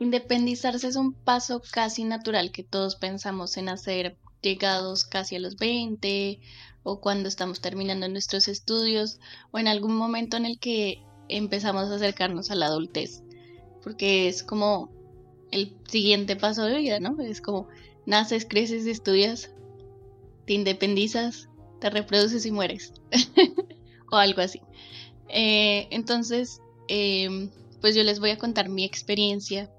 Independizarse es un paso casi natural que todos pensamos en hacer llegados casi a los 20 o cuando estamos terminando nuestros estudios o en algún momento en el que empezamos a acercarnos a la adultez, porque es como el siguiente paso de vida, ¿no? Es como naces, creces, estudias, te independizas, te reproduces y mueres, o algo así. Eh, entonces, em, pues yo les voy a contar mi experiencia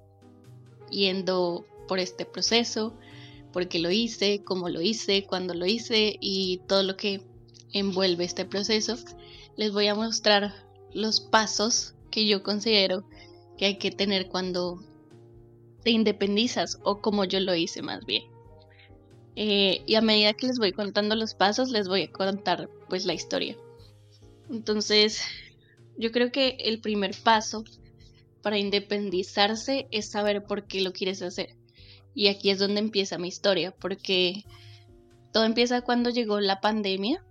yendo por este proceso, por qué lo hice, cómo lo hice, cuándo lo hice y todo lo que envuelve este proceso. Les voy a mostrar los pasos que yo considero que hay que tener cuando te independizas o como yo lo hice más bien. Eh, y a medida que les voy contando los pasos, les voy a contar pues la historia. Entonces, yo creo que el primer paso para independizarse es saber por qué lo quieres hacer. Y aquí es donde empieza mi historia, porque todo empieza cuando llegó la pandemia,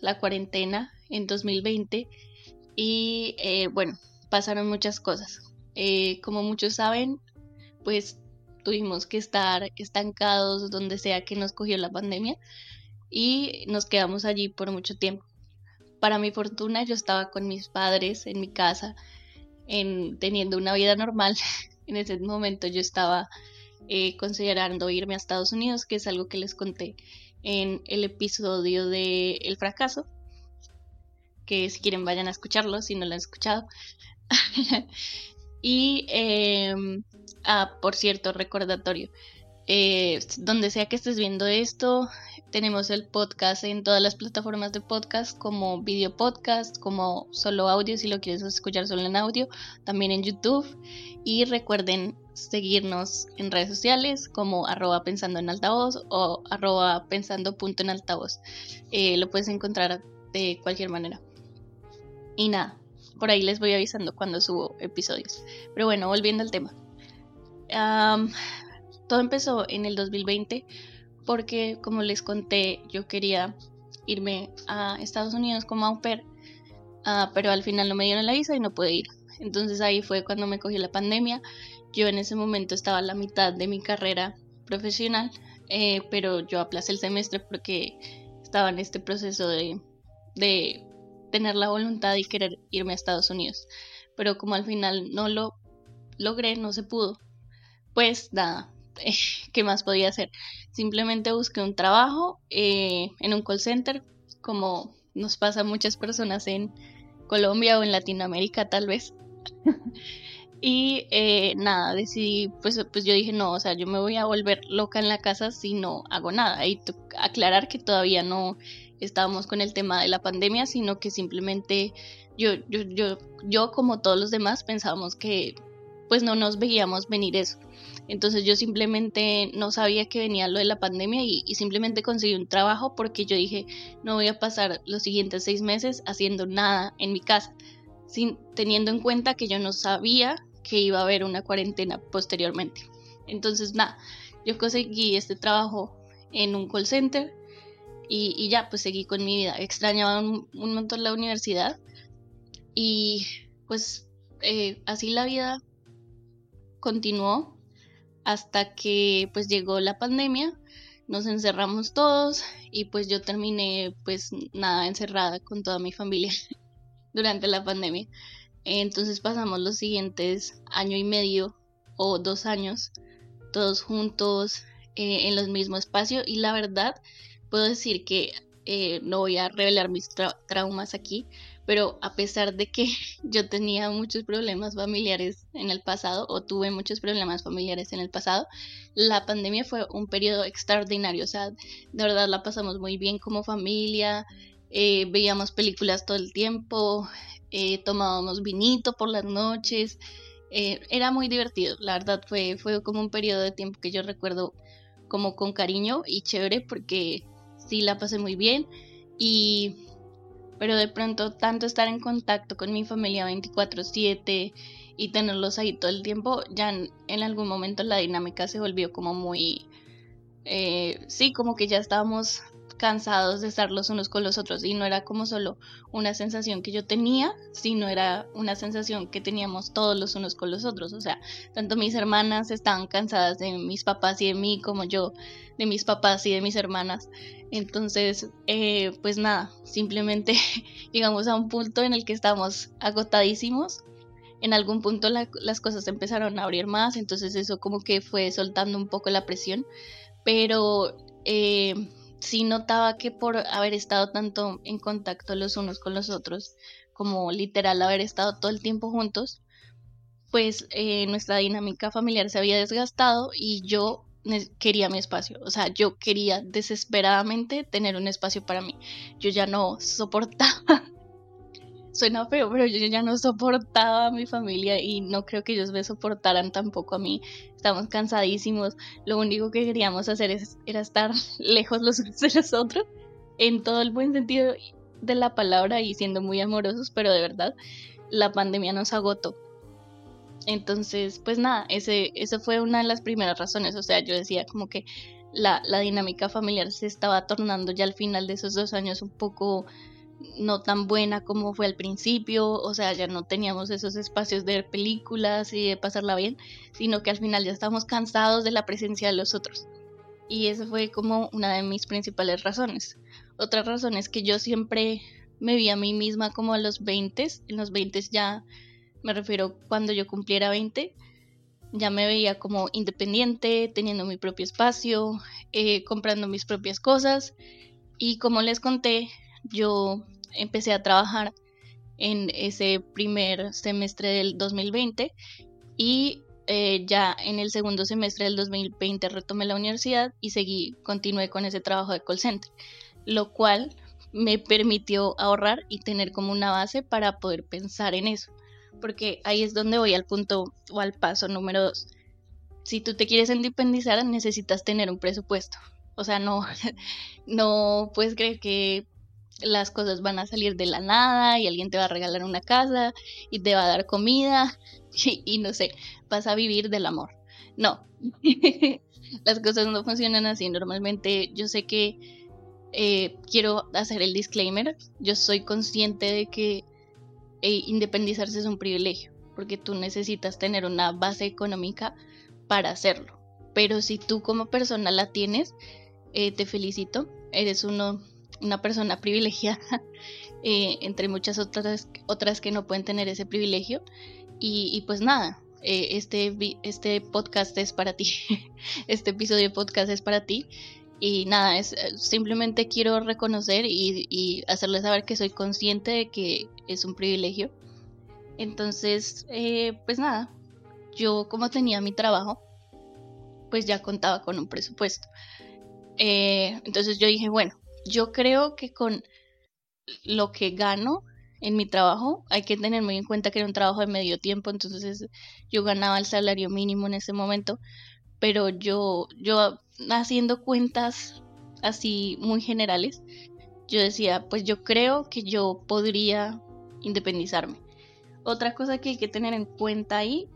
la cuarentena en 2020, y eh, bueno, pasaron muchas cosas. Eh, como muchos saben, pues tuvimos que estar estancados donde sea que nos cogió la pandemia y nos quedamos allí por mucho tiempo. Para mi fortuna yo estaba con mis padres en mi casa en teniendo una vida normal. en ese momento yo estaba eh, considerando irme a Estados Unidos, que es algo que les conté en el episodio de El fracaso, que si quieren vayan a escucharlo, si no lo han escuchado. y, em, ah, por cierto, recordatorio, eh, donde sea que estés viendo esto, tenemos el podcast en todas las plataformas de podcast, como video podcast, como solo audio, si lo quieres escuchar solo en audio, también en YouTube. Y recuerden seguirnos en redes sociales como arroba pensando en altavoz o arroba pensando altavoz. Eh, lo puedes encontrar de cualquier manera. Y nada, por ahí les voy avisando cuando subo episodios. Pero bueno, volviendo al tema. Todo empezó en el 2020 porque como les conté yo quería irme a Estados Unidos como au pair, ah, pero al final no me dieron la visa y no pude ir. Entonces ahí fue cuando me cogió la pandemia. Yo en ese momento estaba a la mitad de mi carrera profesional, eh, pero yo aplacé el semestre porque estaba en este proceso de, de tener la voluntad y querer irme a Estados Unidos. Pero como al final no lo logré, no se pudo, pues nada, ¿qué más podía hacer? Simplemente busqué un trabajo eh, en un call center, como nos pasa a muchas personas en Colombia o en Latinoamérica tal vez. y eh, nada, decidí, pues, pues yo dije, no, o sea, yo me voy a volver loca en la casa si no hago nada. Y aclarar que todavía no estábamos con el tema de la pandemia, sino que simplemente yo, yo, yo, yo como todos los demás pensábamos que pues no nos veíamos venir eso. Entonces yo simplemente no sabía que venía lo de la pandemia y, simplemente conseguí un trabajo porque yo dije, no voy a pasar los siguientes seis meses haciendo nada en mi casa, sin, teniendo en cuenta que yo no sabía que iba a haber una cuarentena posteriormente. Entonces nada, yo conseguí este trabajo en un call center y, ya, pues seguí con mi vida. Extrañaba un, montón la universidad y pues eh, así la vida continuó hasta que pues llegó la pandemia, nos encerramos todos y pues yo terminé pues nada encerrada con toda mi familia durante la pandemia. Entonces pasamos los siguientes año y medio o dos años todos juntos eh, en los mismos espacios y la verdad puedo decir que eh, no voy a revelar mis traumas aquí, pero a pesar de que yo tenía muchos problemas familiares en el pasado o tuve muchos problemas familiares en el pasado, la pandemia fue un periodo extraordinario, o sea, de verdad la pasamos muy bien como familia, eh, veíamos películas todo el tiempo, eh, tomábamos vinito por las noches, eh, era muy divertido, la verdad fue, fue como un periodo de tiempo que yo recuerdo como con cariño y chévere porque sí la pasé muy bien. Y pero de pronto tanto estar en contacto con mi familia 24/7 y tenerlos ahí todo el tiempo, ya en, algún momento la dinámica se volvió como muy, eh, sí, como que ya estábamos cansados de estar los unos con los otros y no era como solo una sensación que yo tenía, sino era una sensación que teníamos todos los unos con los otros, o sea, tanto mis hermanas estaban cansadas de mis papás y de mí como yo de mis papás y de mis hermanas, entonces eh, pues nada, simplemente llegamos a un punto en el que estábamos agotadísimos. En algún punto las cosas empezaron a abrir más, entonces eso como que fue soltando un poco la presión, pero eh, sí notaba que por haber estado tanto en contacto los unos con los otros, como literal haber estado todo el tiempo juntos, pues eh, nuestra dinámica familiar se había desgastado y yo quería mi espacio, o sea, yo quería desesperadamente tener un espacio para mí. Yo ya no soportaba suena feo, pero yo ya no soportaba a mi familia y no creo que ellos me soportaran tampoco a mí. Estamos cansadísimos. Lo único que queríamos hacer es, era estar lejos los unos de los otros, en todo el buen sentido de la palabra y siendo muy amorosos, pero de verdad, la pandemia nos agotó. Entonces, pues nada, ese, esa fue una de las primeras razones. O sea, yo decía como que la, la dinámica familiar se estaba tornando ya al final de esos dos años un poco no tan buena como fue al principio, o sea, ya no teníamos esos espacios de ver películas y de pasarla bien, sino que al final ya estábamos cansados de la presencia de los otros. Y esa fue como una de mis principales razones. Otra razón es que yo siempre me vi a mí misma como a los 20, en los 20 ya me refiero cuando yo cumpliera 20, ya me veía como independiente, teniendo mi propio espacio, eh, comprando mis propias cosas. Y como les conté, yo empecé a trabajar en ese primer semestre del 2020 y eh, ya en el segundo semestre del 2020 retomé la universidad y seguí, continué con ese trabajo de call center, lo cual me permitió ahorrar y tener como una base para poder pensar en eso, porque ahí es donde voy al punto o al paso número dos. Si tú te quieres independizar, necesitas tener un presupuesto. O sea, no, no puedes creer que las cosas van a salir de la nada y alguien te va a regalar una casa y te va a dar comida y, no sé, vas a vivir del amor. No, las cosas no funcionan así. Normalmente yo sé que eh, quiero hacer el disclaimer, yo soy consciente de que eh, independizarse es un privilegio, porque tú necesitas tener una base económica para hacerlo. Pero si tú como persona la tienes, eh, te felicito, eres uno una persona privilegiada, eh, entre muchas otras, otras que no pueden tener ese privilegio. Y, pues nada, eh, este, este podcast es para ti, este episodio de podcast es para ti. Y nada, es, eh, simplemente quiero reconocer y, y hacerles saber que soy consciente de que es un privilegio. Entonces, pues nada, yo como tenía mi trabajo, pues ya contaba con un presupuesto. entonces yo dije, bueno, yo creo que con lo que gano en mi trabajo, hay que tener muy en cuenta que era un trabajo de medio tiempo, entonces yo ganaba el salario mínimo en ese momento, pero yo, yo haciendo cuentas así muy generales, yo decía, pues yo creo que yo podría independizarme. Otra cosa que hay que tener en cuenta ahí,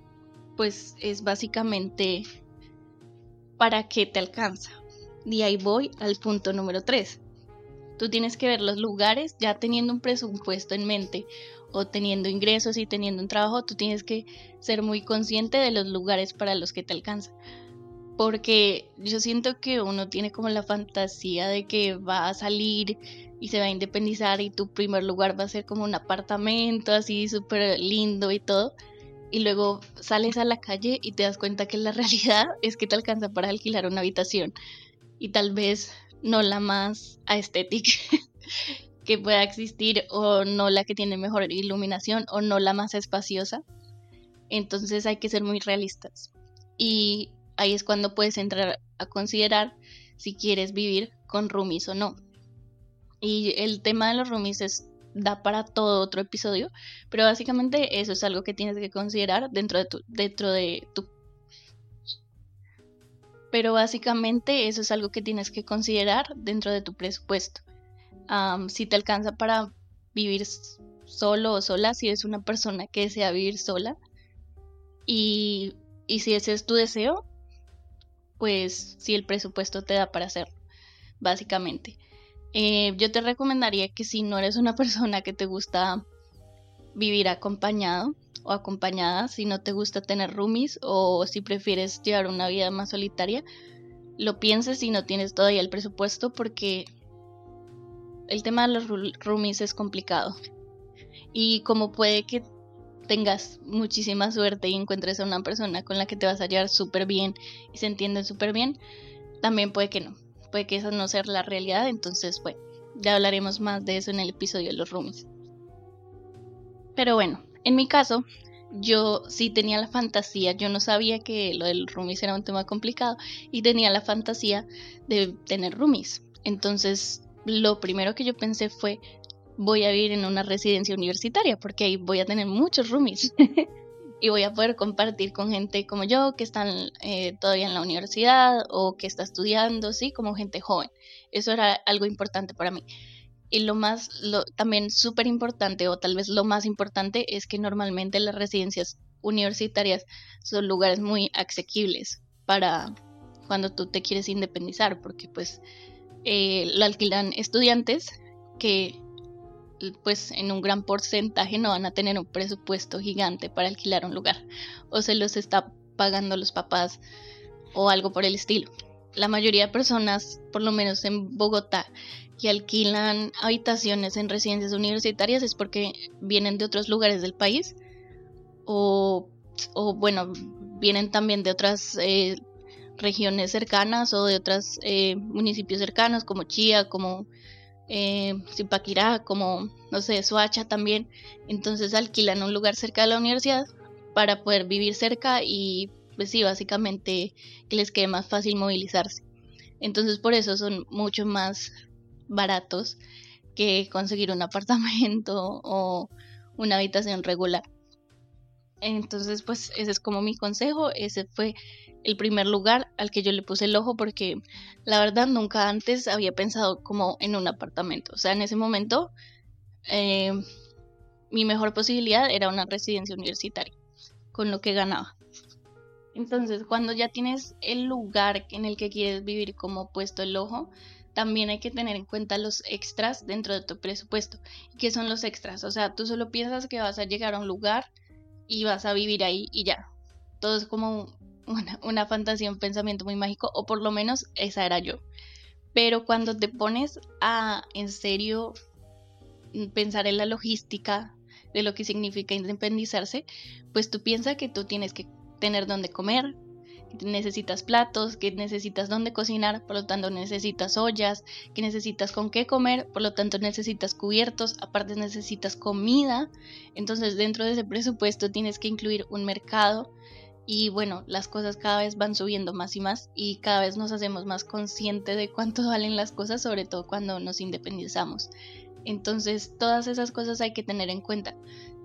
pues es básicamente para qué te alcanza. Y ahí voy al punto número 3. Tú tienes que ver los lugares ya teniendo un presupuesto en mente o teniendo ingresos y teniendo un trabajo, tú tienes que ser muy consciente de los lugares para los que te alcanza. Porque yo siento que uno tiene como la fantasía de que va a salir y se va a independizar y tu primer lugar va a ser como un apartamento así súper lindo y todo. Y luego sales a la calle y te das cuenta que la realidad es que te alcanza para alquilar una habitación. Y tal vez no la más estética que pueda existir o no la que tiene mejor iluminación o no la más espaciosa. Entonces hay que ser muy realistas. Y ahí es cuando puedes entrar a considerar si quieres vivir con roomies o no. Y el tema de los roomies es, da para todo otro episodio, pero básicamente eso es algo que tienes que considerar dentro de tu, dentro de tu pero básicamente eso es algo que tienes que considerar dentro de tu presupuesto. si te alcanza para vivir solo o sola, si eres una persona que desea vivir sola y, y si ese es tu deseo, pues si el presupuesto te da para hacerlo, básicamente. Eh, yo te recomendaría que si no eres una persona que te gusta vivir acompañado o acompañada, si no te gusta tener roomies o si prefieres llevar una vida más solitaria, lo pienses si no tienes todavía el presupuesto porque el tema de los roomies es complicado. Y como puede que tengas muchísima suerte y encuentres a una persona con la que te vas a llevar súper bien y se entienden súper bien, también puede que no. Puede que eso no sea la realidad, entonces, bueno, ya hablaremos más de eso en el episodio de los roomies. Pero bueno, en mi caso, yo sí tenía la fantasía, yo no sabía que lo del roomies era un tema complicado y tenía la fantasía de tener roomies. Entonces, lo primero que yo pensé fue, voy a vivir en una residencia universitaria porque ahí voy a tener muchos roomies y voy a poder compartir con gente como yo que están eh, todavía en la universidad o que está estudiando, sí, como gente joven. Eso era algo importante para mí. Y lo más, lo, también súper importante, o tal vez lo más importante, es que normalmente las residencias universitarias son lugares muy asequibles para cuando tú te quieres independizar, porque pues eh, lo alquilan estudiantes que pues en un gran porcentaje no van a tener un presupuesto gigante para alquilar un lugar o se los está pagando los papás o algo por el estilo. La mayoría de personas, por lo menos en Bogotá, que alquilan habitaciones en residencias universitarias es porque vienen de otros lugares del país o, bueno, vienen también de otras eh, regiones cercanas o de otros eh, municipios cercanos como Chía, como eh, Zipaquirá, como, no sé, Soacha también. Entonces alquilan un lugar cerca de la universidad para poder vivir cerca y pues sí, básicamente que les quede más fácil movilizarse. Entonces por eso son mucho más baratos que conseguir un apartamento o una habitación regular. Entonces pues ese es como mi consejo, ese fue el primer lugar al que yo le puse el ojo porque la verdad nunca antes había pensado como en un apartamento. O sea, en ese momento eh, mi mejor posibilidad era una residencia universitaria con lo que ganaba. Entonces, cuando ya tienes el lugar en el que quieres vivir como puesto el ojo, también hay que tener en cuenta los extras dentro de tu presupuesto. qué son los extras? O sea, tú solo piensas que vas a llegar a un lugar y vas a vivir ahí y ya. Todo es como una, fantasía, un pensamiento muy mágico, o por lo menos esa era yo. Pero cuando te pones a en serio pensar en la logística de lo que significa independizarse, pues tú piensas que tú tienes que tener donde comer, necesitas platos, que necesitas donde cocinar, por lo tanto necesitas ollas, que necesitas con qué comer, por lo tanto necesitas cubiertos, aparte necesitas comida, entonces dentro de ese presupuesto tienes que incluir un mercado, y bueno, las cosas cada vez van subiendo más y más y cada vez nos hacemos más conscientes de cuánto valen las cosas, sobre todo cuando nos independizamos. Entonces, todas esas cosas hay que tener en cuenta.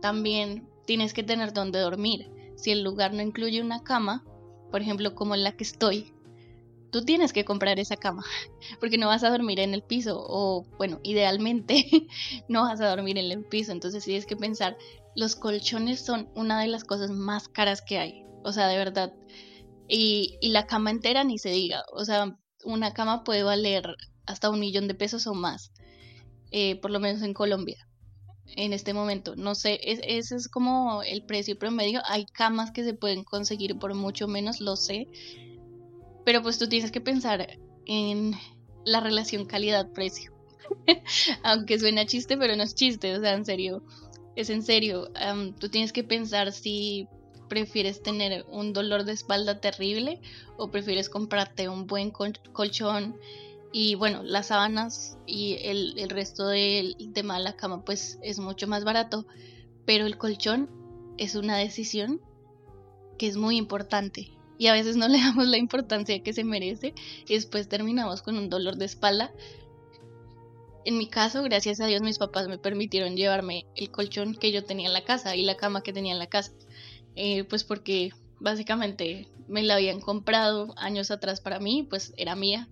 También tienes que tener donde dormir. Si el lugar no incluye una cama, por ejemplo, como en la que estoy, tú tienes que comprar esa cama, porque no vas a dormir en el piso, o bueno, idealmente no vas a dormir en el piso, entonces tienes que pensar, los colchones son una de las cosas más caras que hay o sea, de verdad. Y, la cama entera ni se diga, o sea, una cama puede valer hasta un millón de pesos o más, eh, por lo menos en Colombia, en este momento. No sé, ese es como el precio promedio. Hay camas que se pueden conseguir por mucho menos, lo sé, pero pues tú tienes que pensar en la relación calidad-precio. Aunque suena chiste, pero no es chiste, o sea, en serio, es en serio. tú tienes que pensar si ¿Prefieres tener un dolor de espalda terrible o prefieres comprarte un buen colchón? Y bueno, las sábanas y el, resto del tema de la cama pues es mucho más barato, pero el colchón es una decisión que es muy importante y a veces no le damos la importancia que se merece y después terminamos con un dolor de espalda. En mi caso, gracias a Dios, mis papás me permitieron llevarme el colchón que yo tenía en la casa y la cama que tenía en la casa. Eh, pues porque básicamente me la habían comprado años atrás para mí, pues era mía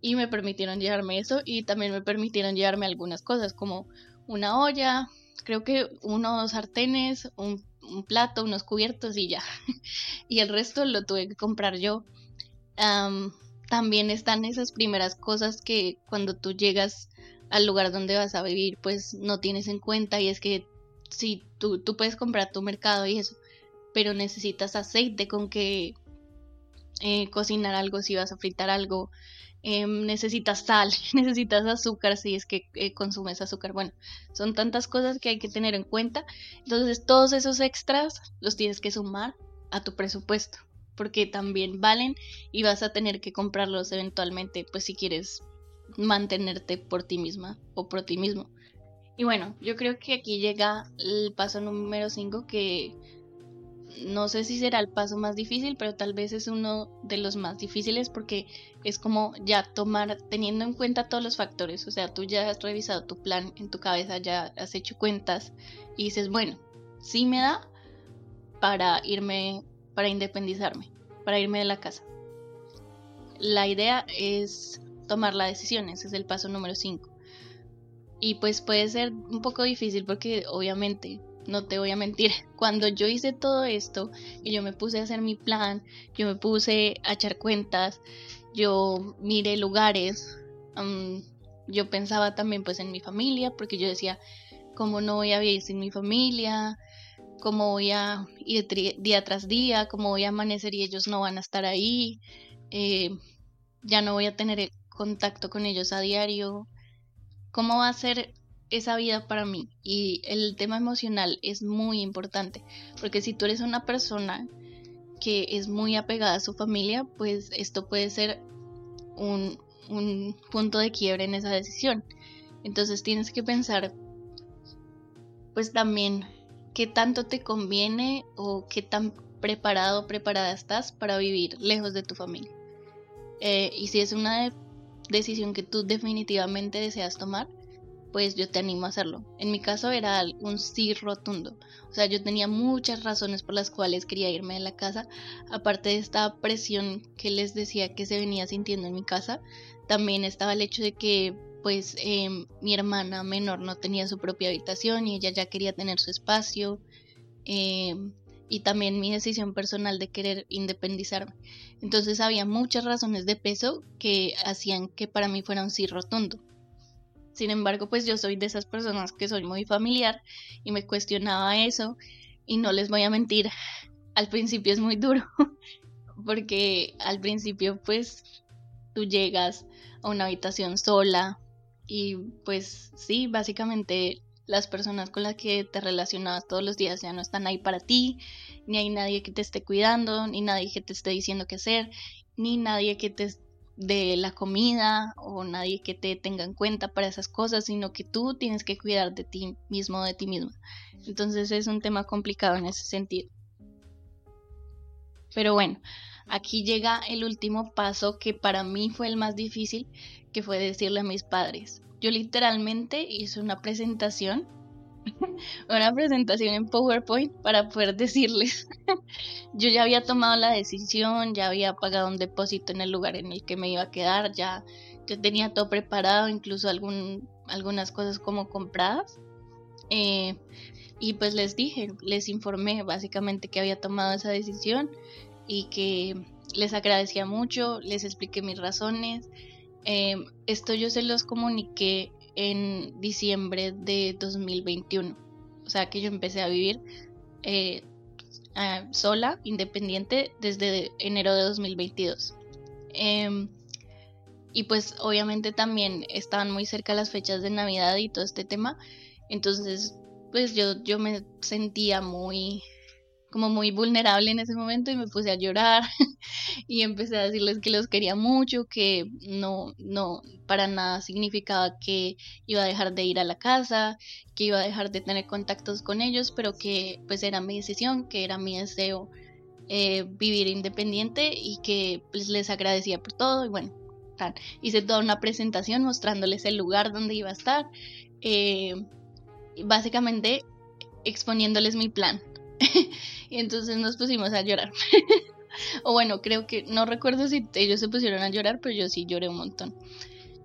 y me permitieron llevarme eso y también me permitieron llevarme algunas cosas como una olla, creo que unos sartenes, un, plato, unos cubiertos y ya. y el resto lo tuve que comprar yo. también están esas primeras cosas que cuando tú llegas al lugar donde vas a vivir, pues no tienes en cuenta y es que si tú, tú puedes comprar tu mercado y eso, pero necesitas aceite con que eh, cocinar algo, si vas a fritar algo, em, necesitas sal, necesitas azúcar si es que eh, consumes azúcar. Bueno, son tantas cosas que hay que tener en cuenta. Entonces todos esos extras los tienes que sumar a tu presupuesto porque también valen y vas a tener que comprarlos eventualmente, pues si quieres mantenerte por ti misma o por ti mismo. Y bueno, yo creo que aquí llega el paso número 5 que no sé si será el paso más difícil, pero tal vez es uno de los más difíciles porque es como ya tomar, teniendo en cuenta todos los factores, o sea, tú ya has revisado tu plan en tu cabeza, ya has hecho cuentas y dices, bueno, sí me da para irme para independizarme, para irme de la casa. La idea es tomar la decisión, ese es el paso número 5. Y pues puede ser un poco difícil porque obviamente, no te voy a mentir, cuando yo hice todo esto y yo me puse a hacer mi plan, yo me puse a echar cuentas, yo miré lugares, yo pensaba también pues en mi familia porque yo decía, ¿cómo no voy a vivir sin mi familia? cómo voy a ir día tras día, cómo voy a amanecer y ellos no van a estar ahí, eh, ya no voy a tener contacto con ellos a diario, cómo va a ser esa vida para mí. Y el tema emocional es muy importante, porque si tú eres una persona que es muy apegada a su familia, pues esto puede ser un, un punto de quiebre en esa decisión. Entonces tienes que pensar, pues también qué tanto te conviene o qué tan preparado preparada estás para vivir lejos de tu familia. Eh, y si es una decisión que tú definitivamente deseas tomar, pues yo te animo a hacerlo. En mi caso era un sí rotundo. O sea, yo tenía muchas razones por las cuales quería irme de la casa. Aparte de esta presión que les decía que se venía sintiendo en mi casa, también estaba el hecho de que pues em, mi hermana menor no tenía su propia habitación y ella ya quería tener su espacio. Em, y también mi decisión personal de querer independizarme. Entonces había muchas razones de peso que hacían que para mí fuera un sí rotundo. Sin embargo, pues yo soy de esas personas que soy muy familiar y me cuestionaba eso y no les voy a mentir, al principio es muy duro porque al principio pues tú llegas a una habitación sola, y pues sí, básicamente las personas con las que te relacionabas todos los días ya no están ahí para ti, ni hay nadie que te esté cuidando, ni nadie que te esté diciendo qué hacer, ni nadie que te dé la comida o nadie que te tenga en cuenta para esas cosas, sino que tú tienes que cuidar de ti mismo, de ti misma. Entonces es un tema complicado en ese sentido. Pero bueno, aquí llega el último paso que para mí fue el más difícil, que fue decirle a mis padres. Yo literalmente hice una presentación, una presentación en PowerPoint para poder decirles. yo ya había tomado la decisión, ya había pagado un depósito en el lugar en el que me iba a quedar, ya, yo tenía todo preparado, incluso algunas cosas como compradas. Eh, y pues les dije, les informé básicamente que había tomado esa decisión y que les agradecía mucho, les expliqué mis razones Em, esto yo se los comuniqué en diciembre de 2021. O sea que yo empecé a vivir eh, sola, independiente, desde enero de 2022. Em, y pues obviamente también estaban muy cerca las fechas de Navidad y todo este tema. Entonces, pues yo, yo me sentía muy como muy vulnerable en ese momento y me puse a llorar y empecé a decirles que los quería mucho, que no, no, para nada significaba que iba a dejar de ir a la casa, que iba a dejar de tener contactos con ellos, pero que pues era mi decisión, que era mi deseo eh, vivir independiente y que pues, les agradecía por todo y bueno, hice toda una presentación mostrándoles el lugar donde iba a estar, eh, básicamente exponiéndoles mi plan. y entonces nos pusimos a llorar. o bueno, creo que, no recuerdo si ellos se pusieron a llorar, pero yo sí lloré un montón.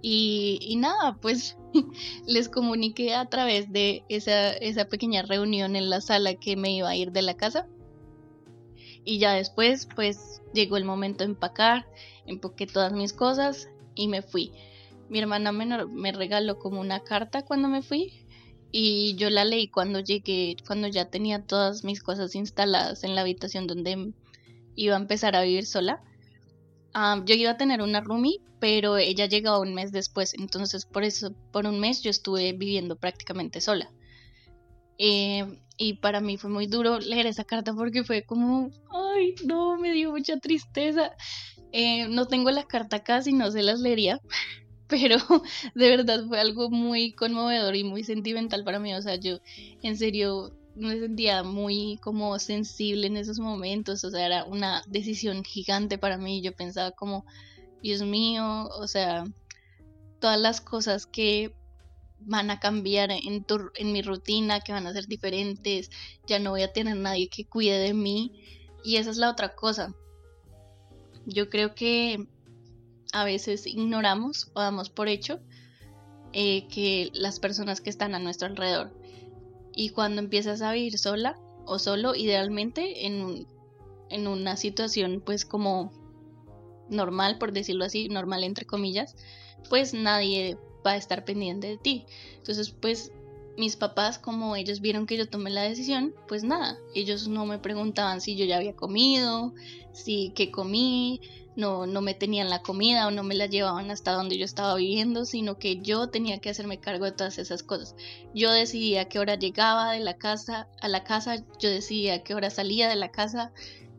Y, y nada, pues les comuniqué a través de esa, esa pequeña reunión en la sala que me iba a ir de la casa. Y ya después, pues llegó el momento de empacar Empaqué todas mis cosas y me fui. Mi hermana menor me regaló como una carta cuando me fui y yo la leí cuando llegué, cuando ya tenía todas mis cosas instaladas en la habitación donde iba a empezar a vivir sola. yo iba a tener una roomie, pero ella llegó un mes después, entonces por eso, por un mes yo estuve viviendo prácticamente sola. Eh, y para mí fue muy duro leer esa carta porque fue como, ay, no, me dio mucha tristeza. Eh, no tengo la carta casi, no se las leería, pero de verdad fue algo muy conmovedor y muy sentimental para mí. O sea, yo en serio me sentía muy como sensible en esos momentos, o sea, era una decisión gigante para mí. Yo pensaba como, Dios mío, o sea, todas las cosas que van a cambiar en, en mi rutina, que van a ser diferentes, ya no voy a tener nadie que cuide de mí. Y esa es la otra cosa. Yo creo que a veces ignoramos o damos por hecho eh, que las personas que están a nuestro alrededor. Y cuando empiezas a vivir sola o solo, idealmente en, en una situación pues como normal, por decirlo así, normal entre comillas, pues nadie va a estar pendiente de ti. Entonces, pues mis papás, como ellos vieron que yo tomé la decisión, pues nada, ellos no me preguntaban si yo ya había comido, si qué comí, no, no me tenían la comida o no me la llevaban hasta donde yo estaba viviendo, sino que yo tenía que hacerme cargo de todas esas cosas. Yo decidía a qué hora llegaba de la casa a la casa, yo decidía a qué hora salía de la casa,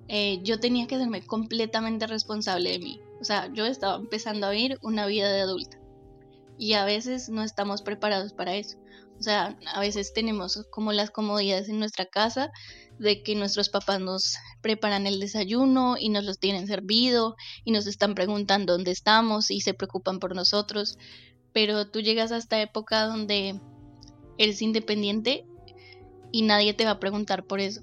eh, yo tenía que hacerme completamente responsable de mí. O sea, yo estaba empezando a vivir una vida de adulta y a veces no estamos preparados para eso. O sea, a veces tenemos como las comodidades en nuestra casa de que nuestros papás nos preparan el desayuno y nos los tienen servido y nos están preguntando dónde estamos y se preocupan por nosotros. Pero tú llegas a esta época donde eres independiente y nadie te va a preguntar por eso.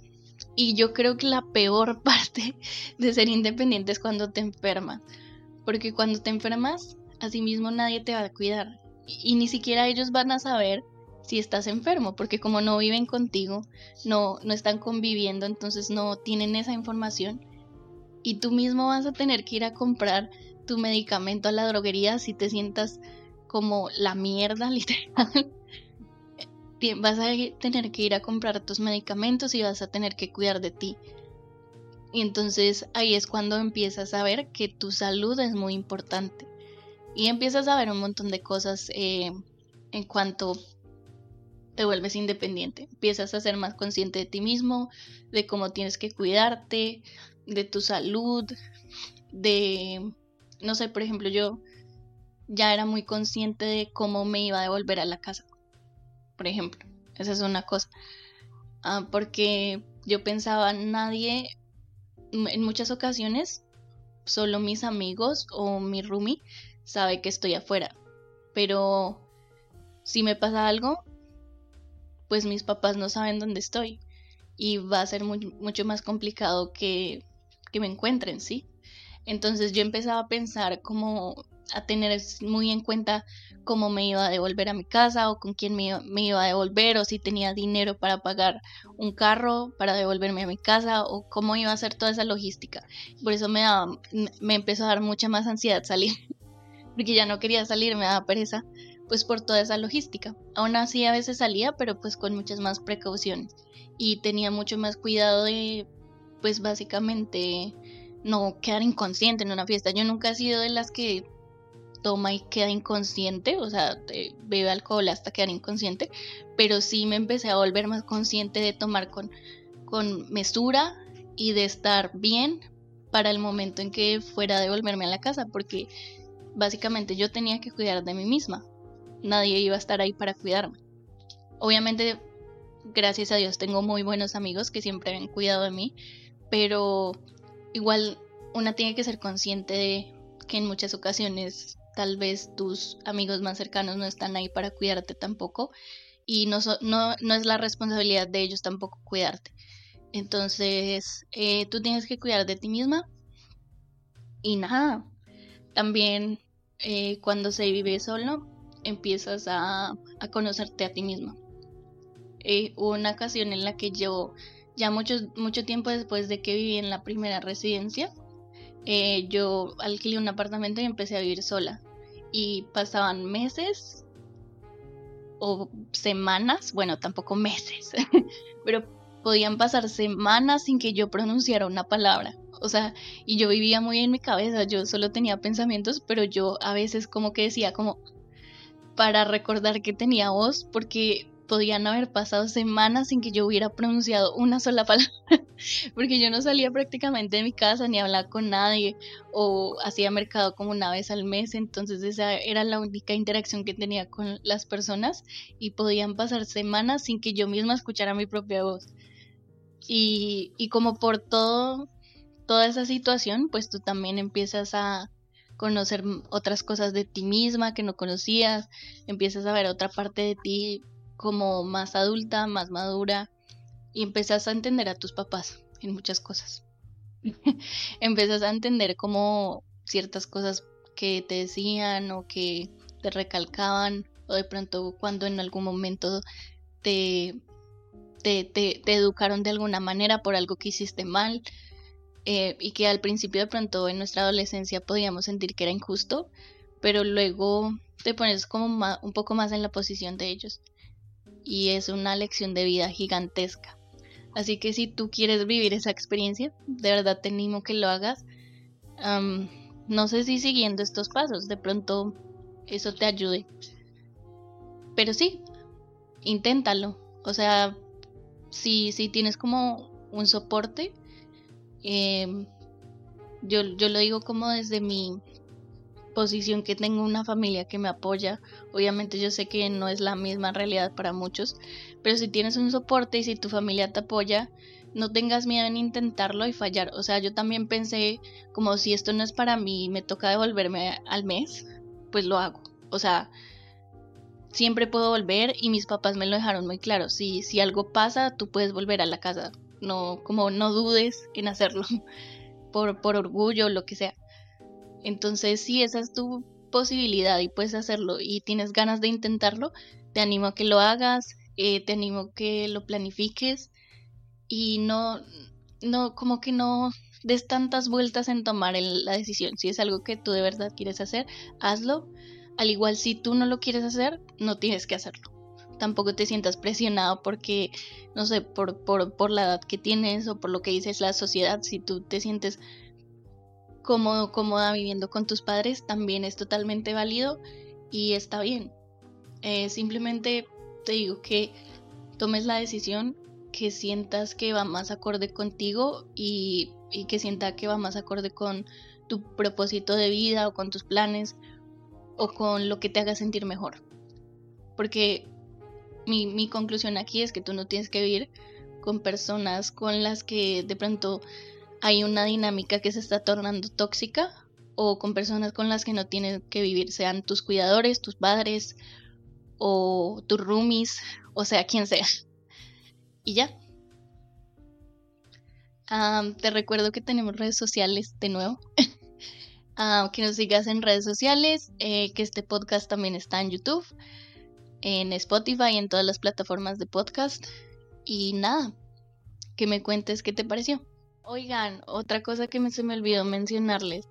Y yo creo que la peor parte de ser independiente es cuando te enfermas. Porque cuando te enfermas, asimismo nadie te va a cuidar. Y, ni siquiera ellos van a saber si estás enfermo, porque como no viven contigo, no, no están conviviendo, entonces no tienen esa información. Y tú mismo vas a tener que ir a comprar tu medicamento a la droguería si te sientas como la mierda, literal. vas a tener que ir a comprar tus medicamentos y vas a tener que cuidar de ti. Y entonces ahí es cuando empiezas a ver que tu salud es muy importante. Y empiezas a ver un montón de cosas eh, en cuanto te vuelves independiente. Empiezas a ser más consciente de ti mismo, de cómo tienes que cuidarte, de tu salud, de, no sé, por ejemplo, yo ya era muy consciente de cómo me iba a devolver a la casa. Por ejemplo, esa es una cosa. Ah, porque yo pensaba, nadie, en muchas ocasiones, solo mis amigos o mi roomie sabe que estoy afuera. Pero si me pasa algo, pues mis papás no saben dónde estoy. Y va a ser mucho más complicado que, que me encuentren, ¿sí? Entonces yo empezaba a pensar como a tener muy en cuenta cómo me iba a devolver a mi casa o con quién me me iba, a devolver o si tenía dinero para pagar un carro para devolverme a mi casa o cómo iba a hacer toda esa logística. Por eso me, daba, me empezó a dar mucha más ansiedad salir porque ya no quería salir, me daba pereza, pues por toda esa logística. Aún así a veces salía, pero pues con muchas más precauciones y tenía mucho más cuidado de, pues básicamente no quedar inconsciente en una fiesta. Yo nunca he sido de las que toma y queda inconsciente, o sea, bebe alcohol hasta quedar inconsciente, pero sí me empecé a volver más consciente de tomar con, con mesura y de estar bien para el momento en que fuera a devolverme a la casa, porque básicamente yo tenía que cuidar de mí misma. Nadie iba a estar ahí para cuidarme. Obviamente, gracias a Dios, tengo muy buenos amigos que siempre han cuidado de mí, pero igual una tiene que ser consciente de que en muchas ocasiones tal vez tus amigos más cercanos no están ahí para cuidarte tampoco y no, no, no es la responsabilidad de ellos tampoco cuidarte. Entonces, eh, tú tienes que cuidar de ti misma y nada, también eh, cuando se vive solo, empiezas a, conocerte a ti mismo. Eh, hubo una ocasión en la que yo, ya mucho, mucho tiempo después de que viví en la primera residencia, eh, yo alquilé un apartamento y empecé a vivir sola. Y pasaban meses o semanas, bueno, tampoco meses, pero podían pasar semanas sin que yo pronunciara una palabra. O sea, y yo vivía muy en mi cabeza, yo solo tenía pensamientos, pero yo a veces como que decía como para recordar que tenía voz, porque podían haber pasado semanas sin que yo hubiera pronunciado una sola palabra, porque yo no salía prácticamente de mi casa ni hablaba con nadie o hacía mercado como una vez al mes, entonces esa era la única interacción que tenía con las personas y podían pasar semanas sin que yo misma escuchara mi propia voz. Y, y como por todo, toda esa situación, pues tú también empiezas a conocer otras cosas de ti misma que no conocías, empiezas a ver otra parte de ti como más adulta, más madura y empezás a entender a tus papás en muchas cosas. empezás a entender como ciertas cosas que te decían o que te recalcaban o de pronto cuando en algún momento te, te, te, educaron de alguna manera por algo que hiciste mal eh, y que al principio de pronto en nuestra adolescencia podíamos sentir que era injusto, pero luego te pones como un poco más en la posición de ellos y es una lección de vida gigantesca. Así que si tú quieres vivir esa experiencia, de verdad te animo que lo hagas. no sé si siguiendo estos pasos, de pronto eso te ayude. Pero sí, inténtalo. O sea, si, si tienes como un soporte, em, yo, yo lo digo como desde mi posición que tengo una familia que me apoya. Obviamente yo sé que no es la misma realidad para muchos, pero si tienes un soporte y si tu familia te apoya, no tengas miedo en intentarlo y fallar. O sea, yo también pensé como si esto no es para mí, me toca devolverme al mes, pues lo hago. O sea, siempre puedo volver y mis papás me lo dejaron muy claro. Si, si algo pasa, tú puedes volver a la casa. No, como no dudes en hacerlo por, por orgullo o lo que sea. Entonces, si esa es tu posibilidad y puedes hacerlo y tienes ganas de intentarlo, te animo a que lo hagas, eh, te animo a que lo planifiques y no, no, como que no des tantas vueltas en tomar la decisión. Si es algo que tú de verdad quieres hacer, hazlo. Al igual si tú no lo quieres hacer, no tienes que hacerlo. Tampoco te sientas presionado porque, no sé, por, por, por la edad que tienes o por lo que dices la sociedad. Si tú te sientes cómodo, cómoda viviendo con tus padres, también es totalmente válido y está bien. Eh, simplemente te digo que tomes la decisión que sientas que va más acorde contigo y, que sienta que va más acorde con tu propósito de vida o con tus planes o con lo que te haga sentir mejor. Porque mi, conclusión aquí es que tú no tienes que vivir con personas con las que de pronto hay una dinámica que se está tornando tóxica o con personas con las que no tienes que vivir, sean tus cuidadores, tus padres o tus roomies, o sea, quien sea. Y ya. te recuerdo que tenemos redes sociales de nuevo. que nos sigas en redes sociales, eh, que este podcast también está en YouTube, en Spotify, en todas las plataformas de podcast. Y nada, que me cuentes qué te pareció. Oigan, otra cosa que me, se me olvidó mencionarles.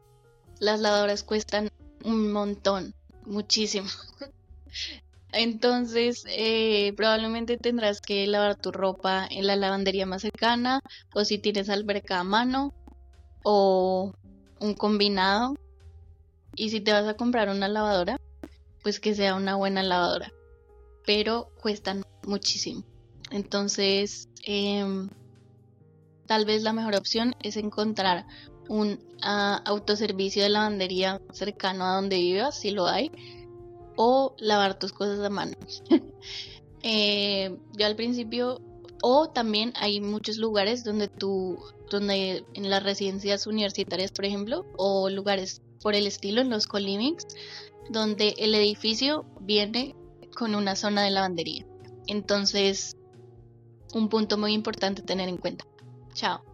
Las lavadoras cuestan un montón, muchísimo. Entonces, eh, probablemente tendrás que lavar tu ropa en la lavandería más cercana, o si tienes alberca a mano, o un combinado. Y si te vas a comprar una lavadora, pues que sea una buena lavadora. Pero cuestan muchísimo. Entonces, eh, tal vez la mejor opción es encontrar un ah, autoservicio de lavandería cercano a donde vivas, si lo hay, o lavar tus cosas a mano. eh, yo al principio, o también hay muchos lugares donde tú, donde en las residencias universitarias, por ejemplo, o lugares por el estilo, en los co donde el edificio viene con una zona de lavandería. Entonces, un punto muy importante tener en cuenta. Chao.